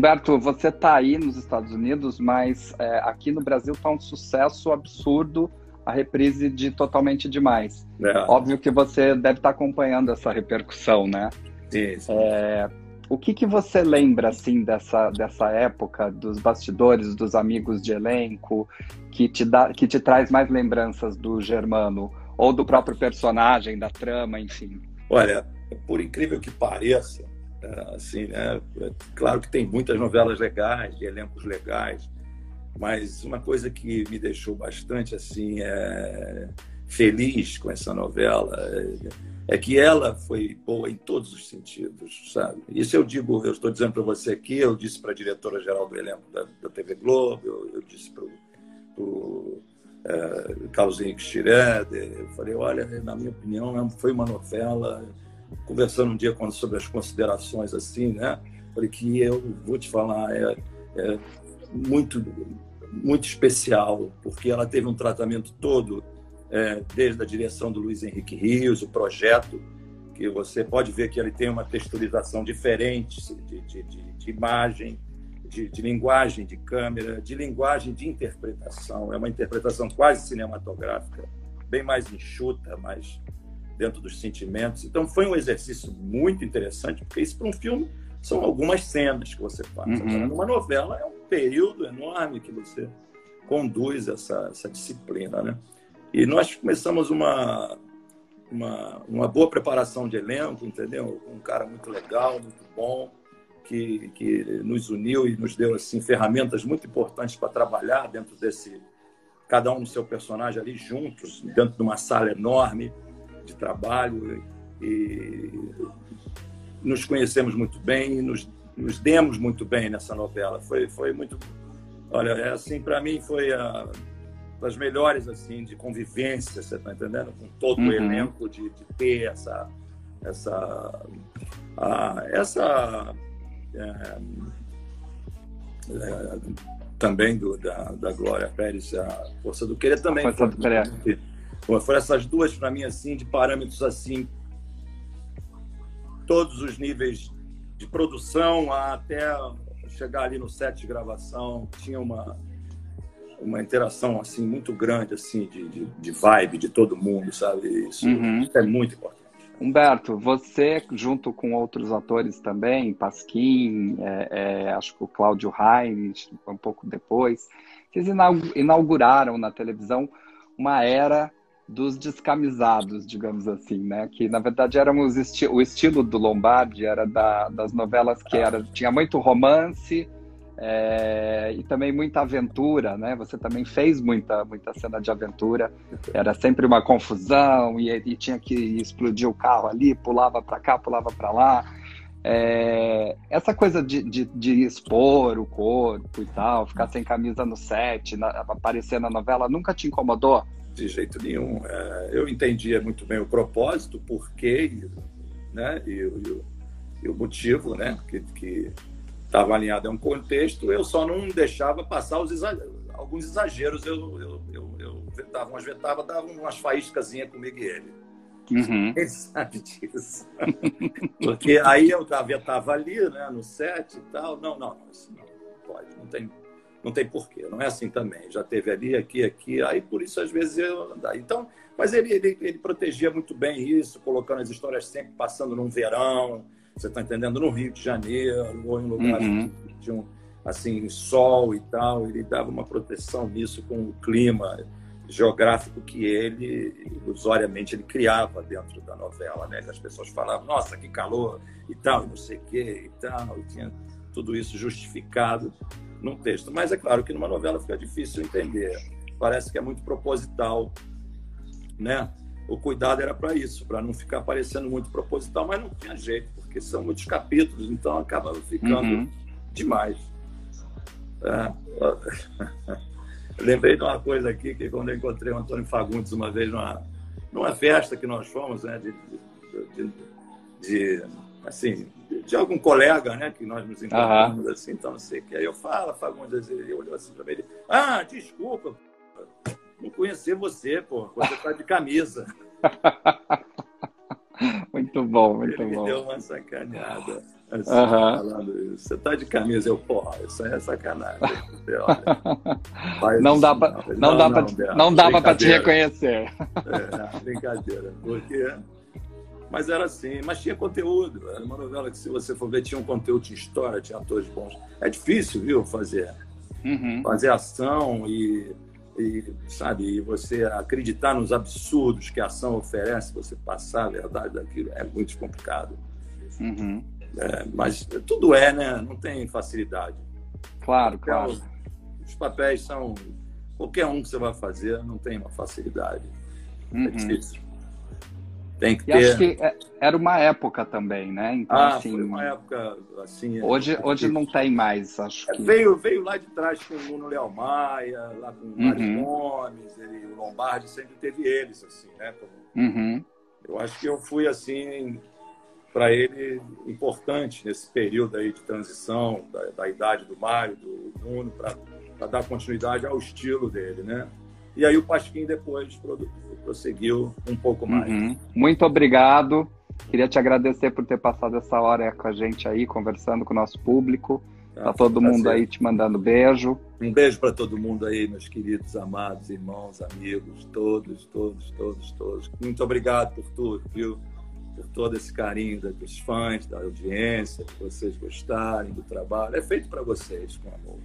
Humberto, você está aí nos Estados Unidos, mas é, aqui no Brasil está um sucesso absurdo a reprise de Totalmente Demais. É. Óbvio que você deve estar tá acompanhando essa repercussão, né? Isso. É, o que, que você lembra assim dessa, dessa época, dos bastidores, dos amigos de elenco, que te, dá, que te traz mais lembranças do Germano? Ou do próprio personagem, da trama, enfim? Olha, por incrível que pareça, assim, né? Claro que tem muitas novelas legais, de elencos legais, mas uma coisa que me deixou bastante assim é, feliz com essa novela é, que ela foi boa em todos os sentidos, sabe? Isso eu digo, eu estou dizendo para você aqui, eu disse para a diretora geral do elenco da, da TV Globo, eu, eu disse para o é, Carlos Henrique Schroeder, eu falei, olha, na minha opinião, é foi uma novela conversando um dia sobre as considerações assim, né? Falei que eu vou te falar, é, é muito, muito especial, porque ela teve um tratamento todo, é, desde a direção do Luiz Henrique Rios, o projeto, que você pode ver que ele tem uma texturização diferente de, de, de, de imagem, de, de, linguagem de câmera, de linguagem de interpretação. É uma interpretação quase cinematográfica, bem mais enxuta, mais dentro dos sentimentos. Então foi um exercício muito interessante, porque isso para um filme são algumas cenas que você faz. Uhum. Uma novela é um período enorme que você conduz essa, essa disciplina, né? E nós começamos uma, uma, uma boa preparação de elenco, entendeu? Um cara muito legal, muito bom, que, que nos uniu e nos deu assim ferramentas muito importantes para trabalhar dentro desse cada um no seu personagem ali juntos, dentro de uma sala enorme de trabalho e nos conhecemos muito bem e nos, nos demos muito bem nessa novela. Foi, foi muito. Olha, é assim, para mim foi a, das melhores assim de convivência, você está entendendo? Com todo uhum. o elenco, de, de, ter essa. essa a, essa é, é, também do, da, da Glória Pérez, a Força do Querer também. Força do Querer. Foram essas duas, para mim, assim, de parâmetros assim, todos os níveis de produção até chegar ali no set de gravação, tinha uma, uma interação assim muito grande assim de, de, de vibe de todo mundo, sabe? Isso, uhum. isso, é muito importante. Humberto, você junto com outros atores também, Pasquim, é, é, acho que o Cláudio Heinz, um pouco depois, vocês inauguraram na televisão uma era dos descamisados, digamos assim, né? Que na verdade éramos esti o estilo do Lombardi era da, das novelas que era tinha muito romance é, e também muita aventura, né? Você também fez muita muita cena de aventura. Era sempre uma confusão e, e tinha que explodir o carro ali, pulava para cá, pulava para lá. É, essa coisa de, de, de, expor o corpo e tal, ficar sem camisa no set, na, aparecer na novela, nunca te incomodou? De jeito nenhum. É, eu entendia muito bem o propósito, o porquê né, e, e, e o motivo né, que estava alinhado a um contexto, eu só não deixava passar os exageros, alguns exageros. Eu, eu, eu, eu vetava umas vetava, dava umas faíscasinhas comigo e ele. Uhum. Ele sabe disso. Porque aí eu estava ali, né, no set e tal. Não, não, isso não pode, não tem não tem porquê, não é assim também. Já teve ali, aqui, aqui, aí por isso às vezes eu então, mas ele, ele, ele protegia muito bem isso, colocando as histórias sempre passando num verão, você está entendendo, no Rio de Janeiro ou em lugares uhum. que tinham assim sol e tal, ele dava uma proteção nisso com o clima geográfico que ele ilusoriamente ele criava dentro da novela, né? As pessoas falavam, nossa, que calor e tal, não sei o quê e tal, e tinha tudo isso justificado num texto. Mas é claro que numa novela fica difícil entender. Parece que é muito proposital, né? O cuidado era para isso, para não ficar parecendo muito proposital, mas não tinha jeito, porque são muitos capítulos, então acaba ficando uhum. demais. É. Lembrei de uma coisa aqui, que quando eu encontrei o Antônio Fagundes uma vez numa, numa festa que nós fomos, né, de, de, de, de assim, de algum colega, né, que nós nos encontramos uhum. assim, então não sei o que. Aí eu falo, Fagundes, ele olhou assim para mim, ele, ah, desculpa, não conhecer você, pô, você tá de camisa. muito bom, muito ele bom. Me deu uma sacaneada. Assim, uhum. falando isso. Você tá de camisa, eu, porra, isso aí é sacanagem. não, dá pra, não, não, dá pra, não, não dava para te reconhecer. É, brincadeira. Porque... Mas era assim, mas tinha conteúdo. Era uma novela que, se você for ver, tinha um conteúdo, tinha história, tinha atores bons. É difícil, viu, fazer. Uhum. Fazer ação e, e, sabe, e você acreditar nos absurdos que a ação oferece, você passar a verdade daquilo, é muito complicado. Uhum. É, mas tudo é, né? Não tem facilidade. Claro, claro. Os papéis são. Qualquer um que você vai fazer não tem uma facilidade. É uhum. É difícil. Tem que e ter. Acho que é, era uma época também, né? Então, ah, assim, foi uma época assim. Hoje, é, hoje não tem mais, acho que. Veio, veio lá de trás com o Nuno Léo Maia, lá com o uhum. Mário Gomes, ele, o Lombardi sempre teve eles, assim, né? Como... Uhum. Eu acho que eu fui assim para ele importante nesse período aí de transição da, da idade do Mário, do Nuno, para dar continuidade ao estilo dele, né? E aí o Pasquim depois prosseguiu um pouco mais. Uhum. Muito obrigado. Queria te agradecer por ter passado essa hora com a gente aí, conversando com o nosso público. Tá, tá todo mundo aí te mandando beijo. Um beijo para todo mundo aí, meus queridos, amados, irmãos, amigos, todos, todos, todos, todos. Muito obrigado por tudo, viu? por todo esse carinho dos fãs, da audiência, de vocês gostarem do trabalho. É feito para vocês, com amor.